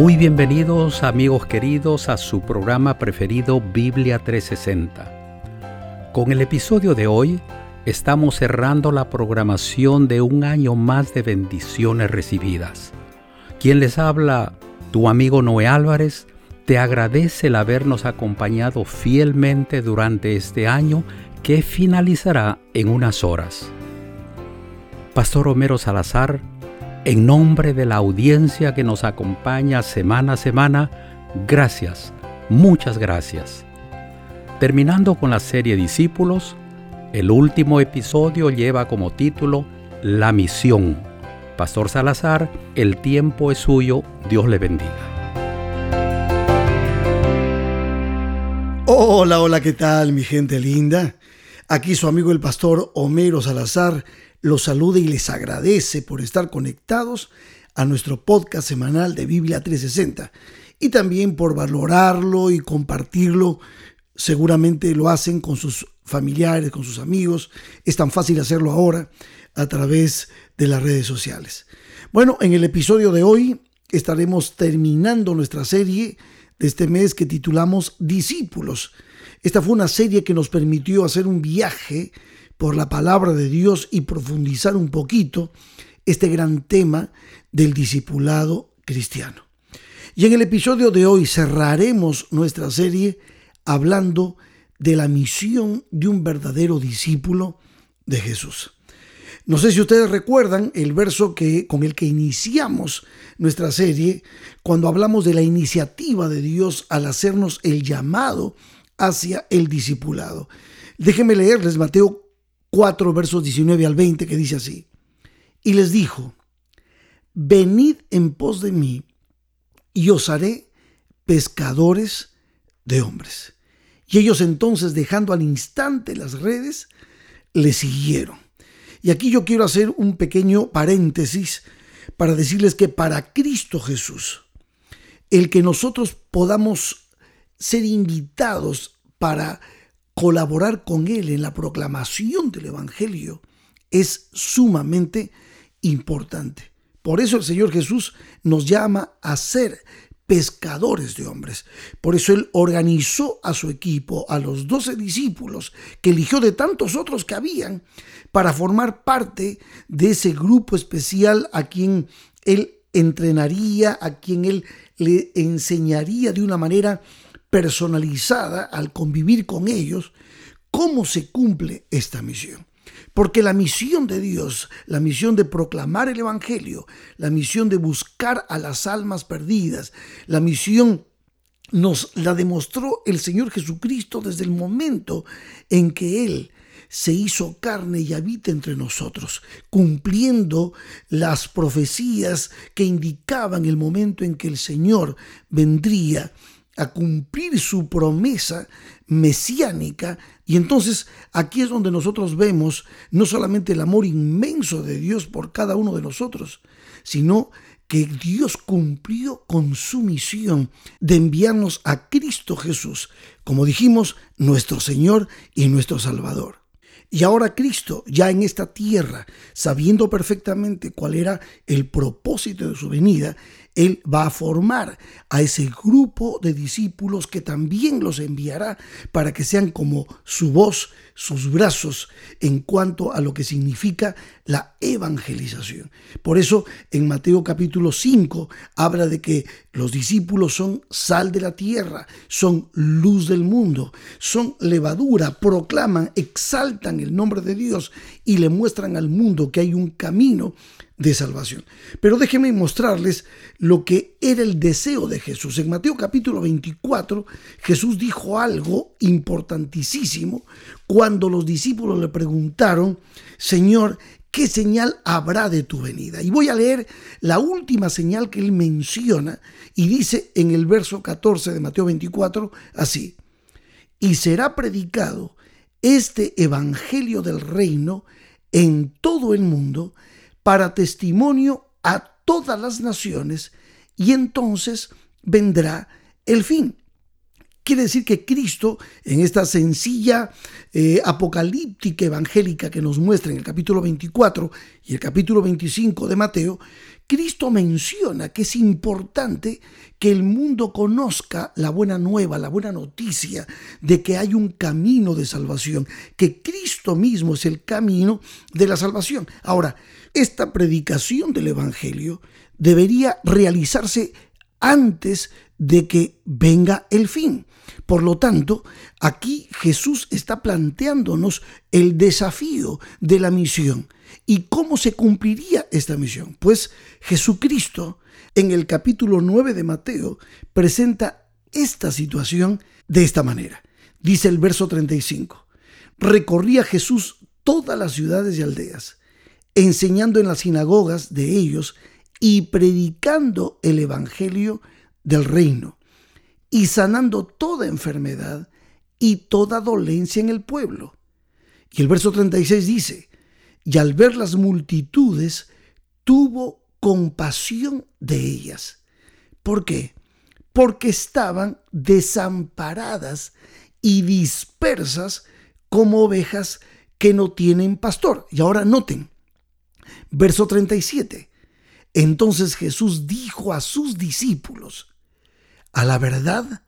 Muy bienvenidos amigos queridos a su programa preferido Biblia 360. Con el episodio de hoy estamos cerrando la programación de un año más de bendiciones recibidas. Quien les habla, tu amigo Noé Álvarez, te agradece el habernos acompañado fielmente durante este año que finalizará en unas horas. Pastor Homero Salazar, en nombre de la audiencia que nos acompaña semana a semana, gracias, muchas gracias. Terminando con la serie Discípulos, el último episodio lleva como título La misión. Pastor Salazar, el tiempo es suyo, Dios le bendiga. Hola, hola, ¿qué tal mi gente linda? Aquí su amigo el pastor Homero Salazar los saluda y les agradece por estar conectados a nuestro podcast semanal de Biblia 360 y también por valorarlo y compartirlo. Seguramente lo hacen con sus familiares, con sus amigos. Es tan fácil hacerlo ahora a través de las redes sociales. Bueno, en el episodio de hoy estaremos terminando nuestra serie de este mes que titulamos Discípulos. Esta fue una serie que nos permitió hacer un viaje por la palabra de Dios y profundizar un poquito este gran tema del discipulado cristiano. Y en el episodio de hoy cerraremos nuestra serie hablando de la misión de un verdadero discípulo de Jesús. No sé si ustedes recuerdan el verso que, con el que iniciamos nuestra serie cuando hablamos de la iniciativa de Dios al hacernos el llamado hacia el discipulado. Déjenme leerles Mateo 4, versos 19 al 20, que dice así. Y les dijo, venid en pos de mí y os haré pescadores de hombres. Y ellos entonces, dejando al instante las redes, le siguieron. Y aquí yo quiero hacer un pequeño paréntesis para decirles que para Cristo Jesús, el que nosotros podamos ser invitados para colaborar con Él en la proclamación del Evangelio es sumamente importante. Por eso el Señor Jesús nos llama a ser pescadores de hombres. Por eso Él organizó a su equipo, a los doce discípulos, que eligió de tantos otros que habían, para formar parte de ese grupo especial a quien Él entrenaría, a quien Él le enseñaría de una manera personalizada al convivir con ellos, cómo se cumple esta misión. Porque la misión de Dios, la misión de proclamar el Evangelio, la misión de buscar a las almas perdidas, la misión nos la demostró el Señor Jesucristo desde el momento en que Él se hizo carne y habita entre nosotros, cumpliendo las profecías que indicaban el momento en que el Señor vendría a cumplir su promesa mesiánica. Y entonces aquí es donde nosotros vemos no solamente el amor inmenso de Dios por cada uno de nosotros, sino que Dios cumplió con su misión de enviarnos a Cristo Jesús, como dijimos, nuestro Señor y nuestro Salvador. Y ahora Cristo, ya en esta tierra, sabiendo perfectamente cuál era el propósito de su venida, él va a formar a ese grupo de discípulos que también los enviará para que sean como su voz, sus brazos en cuanto a lo que significa la evangelización. Por eso en Mateo capítulo 5 habla de que los discípulos son sal de la tierra, son luz del mundo, son levadura, proclaman, exaltan el nombre de Dios y le muestran al mundo que hay un camino de salvación. Pero déjenme mostrarles lo que era el deseo de Jesús. En Mateo capítulo 24, Jesús dijo algo importantísimo cuando los discípulos le preguntaron, Señor, ¿qué señal habrá de tu venida? Y voy a leer la última señal que él menciona y dice en el verso 14 de Mateo 24 así, y será predicado este evangelio del reino en todo el mundo, para testimonio a todas las naciones y entonces vendrá el fin. Quiere decir que Cristo, en esta sencilla eh, apocalíptica evangélica que nos muestra en el capítulo 24 y el capítulo 25 de Mateo, Cristo menciona que es importante que el mundo conozca la buena nueva, la buena noticia de que hay un camino de salvación, que Cristo mismo es el camino de la salvación. Ahora, esta predicación del Evangelio debería realizarse antes de que venga el fin. Por lo tanto, aquí Jesús está planteándonos el desafío de la misión. ¿Y cómo se cumpliría esta misión? Pues Jesucristo en el capítulo 9 de Mateo presenta esta situación de esta manera. Dice el verso 35. Recorría Jesús todas las ciudades y aldeas, enseñando en las sinagogas de ellos y predicando el Evangelio del reino y sanando toda enfermedad y toda dolencia en el pueblo. Y el verso 36 dice, y al ver las multitudes, tuvo compasión de ellas. ¿Por qué? Porque estaban desamparadas y dispersas como ovejas que no tienen pastor. Y ahora noten, verso 37. Entonces Jesús dijo a sus discípulos, a la verdad,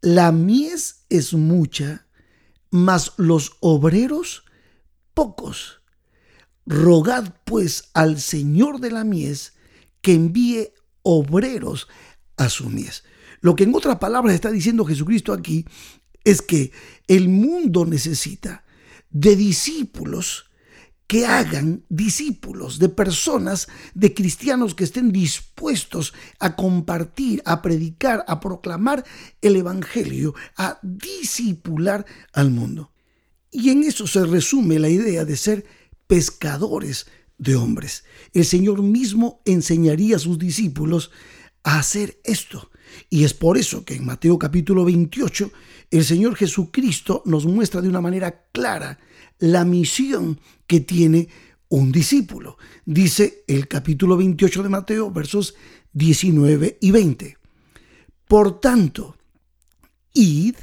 la mies es mucha, mas los obreros pocos. Rogad pues al Señor de la mies que envíe obreros a su mies. Lo que en otras palabras está diciendo Jesucristo aquí es que el mundo necesita de discípulos que hagan discípulos, de personas, de cristianos que estén dispuestos a compartir, a predicar, a proclamar el Evangelio, a discipular al mundo. Y en eso se resume la idea de ser pescadores de hombres. El Señor mismo enseñaría a sus discípulos a hacer esto. Y es por eso que en Mateo capítulo 28 el Señor Jesucristo nos muestra de una manera clara la misión que tiene un discípulo. Dice el capítulo 28 de Mateo, versos 19 y 20. Por tanto, id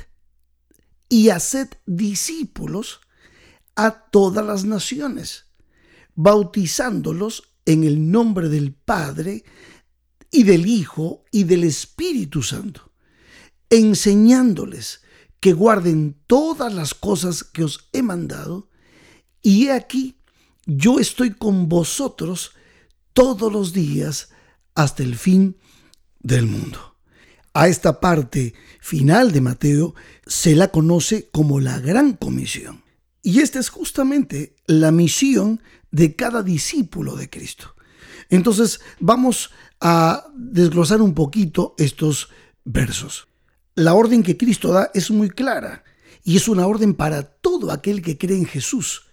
y haced discípulos a todas las naciones, bautizándolos en el nombre del Padre y del Hijo y del Espíritu Santo, enseñándoles que guarden todas las cosas que os he mandado, y he aquí, yo estoy con vosotros todos los días hasta el fin del mundo. A esta parte final de Mateo se la conoce como la gran comisión. Y esta es justamente la misión de cada discípulo de Cristo. Entonces vamos a desglosar un poquito estos versos. La orden que Cristo da es muy clara y es una orden para todo aquel que cree en Jesús.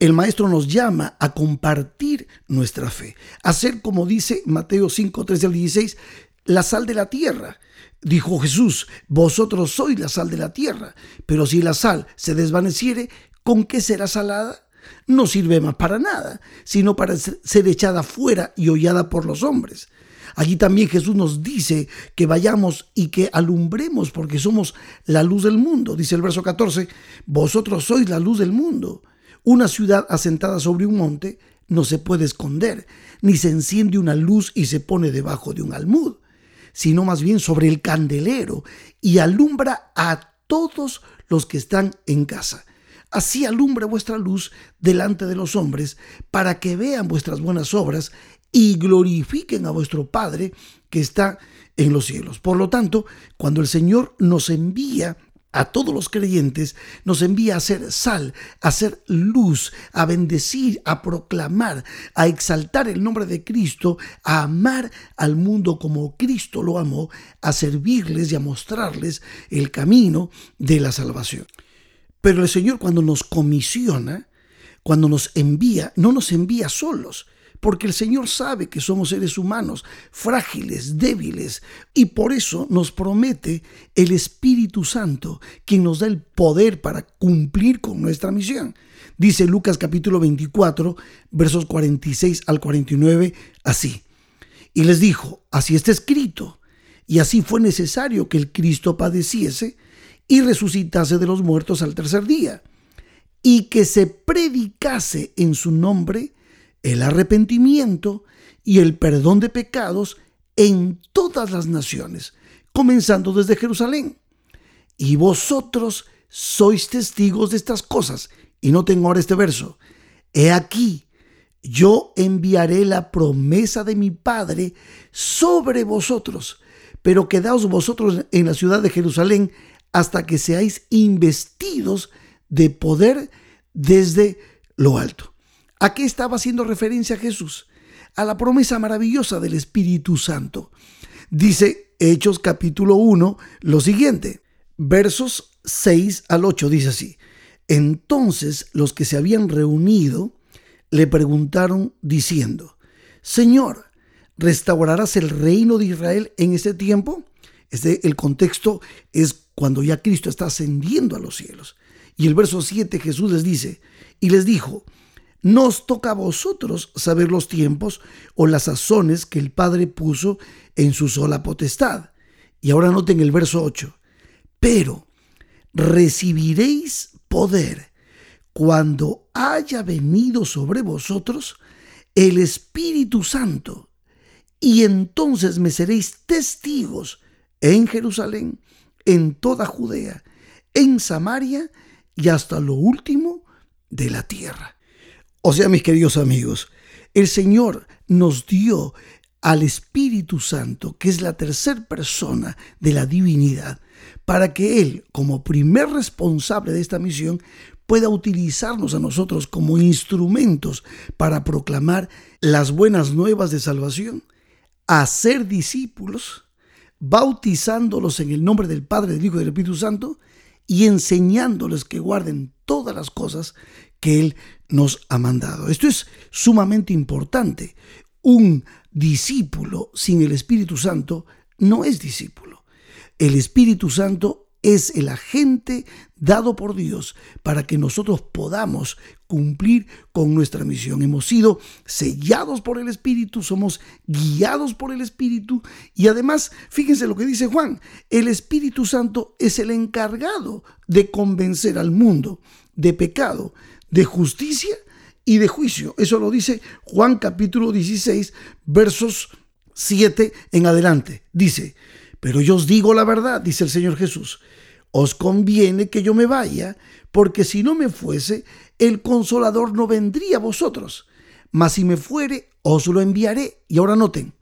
El Maestro nos llama a compartir nuestra fe, a ser, como dice Mateo 5, 13 al 16, la sal de la tierra. Dijo Jesús, vosotros sois la sal de la tierra, pero si la sal se desvaneciere, ¿con qué será salada? No sirve más para nada, sino para ser echada fuera y hollada por los hombres. Allí también Jesús nos dice que vayamos y que alumbremos porque somos la luz del mundo. Dice el verso 14, vosotros sois la luz del mundo. Una ciudad asentada sobre un monte no se puede esconder, ni se enciende una luz y se pone debajo de un almud, sino más bien sobre el candelero y alumbra a todos los que están en casa. Así alumbra vuestra luz delante de los hombres, para que vean vuestras buenas obras y glorifiquen a vuestro Padre que está en los cielos. Por lo tanto, cuando el Señor nos envía a todos los creyentes, nos envía a ser sal, a ser luz, a bendecir, a proclamar, a exaltar el nombre de Cristo, a amar al mundo como Cristo lo amó, a servirles y a mostrarles el camino de la salvación. Pero el Señor cuando nos comisiona, cuando nos envía, no nos envía solos, porque el Señor sabe que somos seres humanos, frágiles, débiles, y por eso nos promete el Espíritu Santo, quien nos da el poder para cumplir con nuestra misión. Dice Lucas capítulo 24, versos 46 al 49, así. Y les dijo, así está escrito, y así fue necesario que el Cristo padeciese y resucitase de los muertos al tercer día, y que se predicase en su nombre el arrepentimiento y el perdón de pecados en todas las naciones, comenzando desde Jerusalén. Y vosotros sois testigos de estas cosas. Y no tengo ahora este verso. He aquí, yo enviaré la promesa de mi Padre sobre vosotros, pero quedaos vosotros en la ciudad de Jerusalén hasta que seáis investidos de poder desde lo alto. ¿A qué estaba haciendo referencia Jesús? A la promesa maravillosa del Espíritu Santo. Dice Hechos capítulo 1 lo siguiente, versos 6 al 8 dice así. Entonces los que se habían reunido le preguntaron diciendo, Señor, ¿restaurarás el reino de Israel en este tiempo? Este, el contexto es cuando ya Cristo está ascendiendo a los cielos. Y el verso 7 Jesús les dice, y les dijo, nos toca a vosotros saber los tiempos o las sazones que el Padre puso en su sola potestad. Y ahora noten el verso 8, pero recibiréis poder cuando haya venido sobre vosotros el Espíritu Santo, y entonces me seréis testigos en Jerusalén, en toda Judea, en Samaria y hasta lo último de la tierra. O sea, mis queridos amigos, el Señor nos dio al Espíritu Santo, que es la tercera persona de la divinidad, para que Él, como primer responsable de esta misión, pueda utilizarnos a nosotros como instrumentos para proclamar las buenas nuevas de salvación, hacer discípulos, bautizándolos en el nombre del Padre, del Hijo y del Espíritu Santo, y enseñándoles que guarden todas las cosas que Él nos ha mandado. Esto es sumamente importante. Un discípulo sin el Espíritu Santo no es discípulo. El Espíritu Santo es el agente dado por Dios para que nosotros podamos cumplir con nuestra misión. Hemos sido sellados por el Espíritu, somos guiados por el Espíritu y además, fíjense lo que dice Juan, el Espíritu Santo es el encargado de convencer al mundo de pecado, de justicia y de juicio. Eso lo dice Juan capítulo 16, versos 7 en adelante. Dice, pero yo os digo la verdad, dice el Señor Jesús, os conviene que yo me vaya, porque si no me fuese, el consolador no vendría a vosotros. Mas si me fuere, os lo enviaré. Y ahora noten,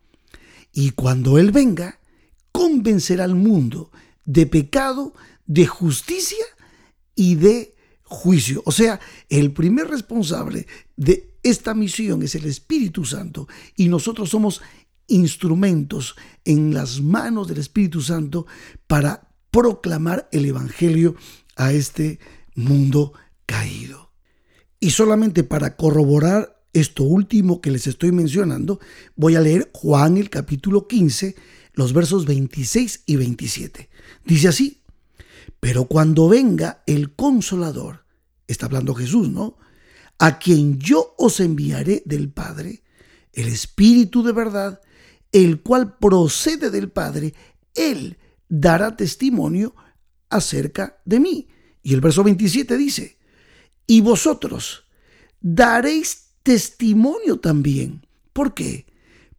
y cuando Él venga, convencerá al mundo de pecado, de justicia y de juicio. O sea, el primer responsable de esta misión es el Espíritu Santo y nosotros somos instrumentos en las manos del Espíritu Santo para proclamar el Evangelio a este mundo caído. Y solamente para corroborar esto último que les estoy mencionando, voy a leer Juan el capítulo 15, los versos 26 y 27. Dice así, pero cuando venga el consolador, está hablando Jesús, ¿no? A quien yo os enviaré del Padre, el Espíritu de verdad, el cual procede del Padre, Él dará testimonio acerca de mí. Y el verso 27 dice, y vosotros daréis testimonio también. ¿Por qué?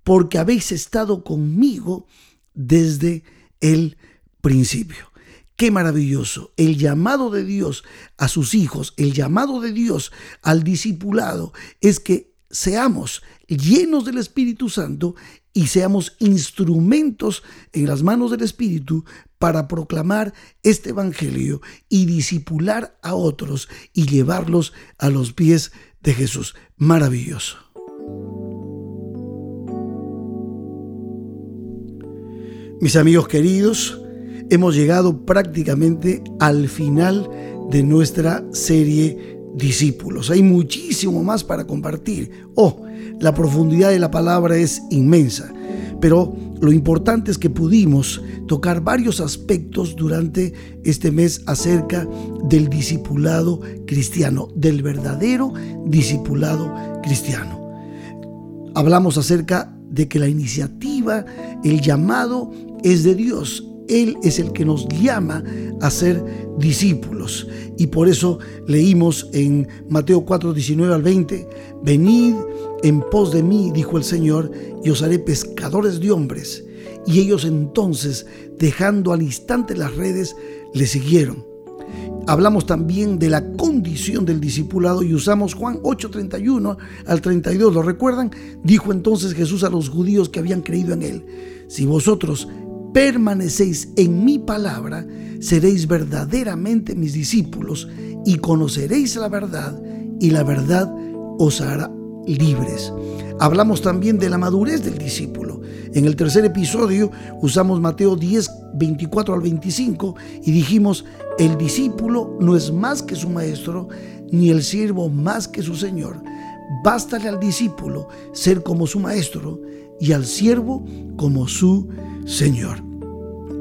Porque habéis estado conmigo desde el principio. Qué maravilloso. El llamado de Dios a sus hijos, el llamado de Dios al discipulado es que seamos llenos del Espíritu Santo y seamos instrumentos en las manos del Espíritu para proclamar este Evangelio y disipular a otros y llevarlos a los pies de Jesús. Maravilloso. Mis amigos queridos, hemos llegado prácticamente al final de nuestra serie Discípulos. Hay muchísimo más para compartir. Oh, la profundidad de la palabra es inmensa, pero lo importante es que pudimos tocar varios aspectos durante este mes acerca del discipulado cristiano, del verdadero discipulado cristiano. Hablamos acerca de que la iniciativa, el llamado es de Dios Él es el que nos llama a ser discípulos. Y por eso leímos en Mateo 4, 19 al 20, venid en pos de mí, dijo el Señor, y os haré pescadores de hombres. Y ellos entonces, dejando al instante las redes, le siguieron. Hablamos también de la condición del discipulado y usamos Juan 8:31 al 32. ¿Lo recuerdan? Dijo entonces Jesús a los judíos que habían creído en él, si vosotros permanecéis en mi palabra, seréis verdaderamente mis discípulos y conoceréis la verdad y la verdad os hará libres. Hablamos también de la madurez del discípulo. En el tercer episodio usamos Mateo 10, 24 al 25 y dijimos, el discípulo no es más que su maestro, ni el siervo más que su señor. Bástale al discípulo ser como su maestro y al siervo como su señor.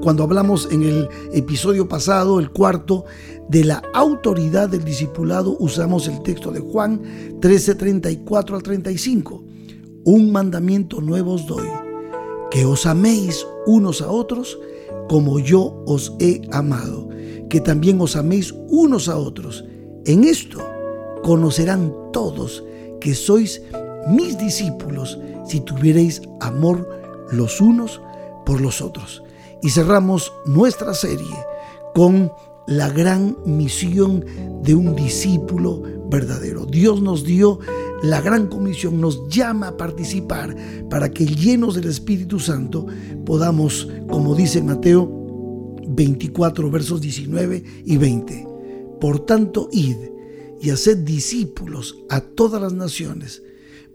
Cuando hablamos en el episodio pasado, el cuarto, de la autoridad del discipulado, usamos el texto de Juan 13, 34 al 35. Un mandamiento nuevo os doy, que os améis unos a otros como yo os he amado, que también os améis unos a otros. En esto conocerán todos que sois mis discípulos si tuvierais amor los unos por los otros. Y cerramos nuestra serie con la gran misión de un discípulo verdadero. Dios nos dio la gran comisión, nos llama a participar para que llenos del Espíritu Santo podamos, como dice Mateo 24, versos 19 y 20, por tanto, id y haced discípulos a todas las naciones,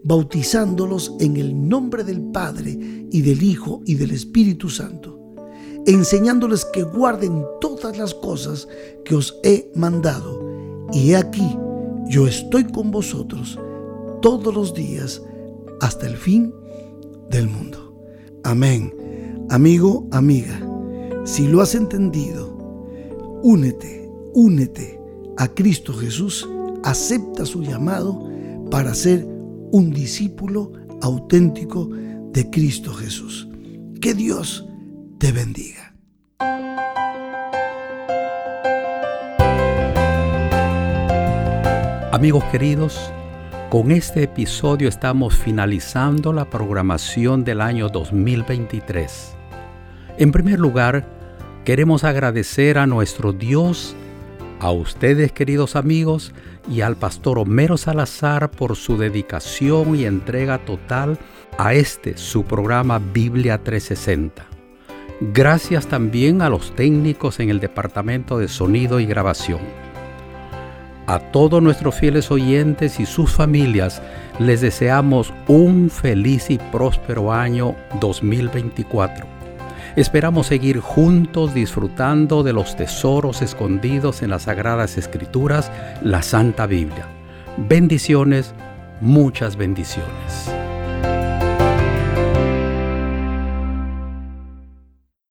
bautizándolos en el nombre del Padre y del Hijo y del Espíritu Santo enseñándoles que guarden todas las cosas que os he mandado. Y he aquí, yo estoy con vosotros todos los días hasta el fin del mundo. Amén. Amigo, amiga, si lo has entendido, únete, únete a Cristo Jesús, acepta su llamado para ser un discípulo auténtico de Cristo Jesús. Que Dios te bendiga. Amigos queridos, con este episodio estamos finalizando la programación del año 2023. En primer lugar, queremos agradecer a nuestro Dios, a ustedes queridos amigos y al pastor Homero Salazar por su dedicación y entrega total a este su programa Biblia 360. Gracias también a los técnicos en el Departamento de Sonido y Grabación. A todos nuestros fieles oyentes y sus familias les deseamos un feliz y próspero año 2024. Esperamos seguir juntos disfrutando de los tesoros escondidos en las Sagradas Escrituras, la Santa Biblia. Bendiciones, muchas bendiciones.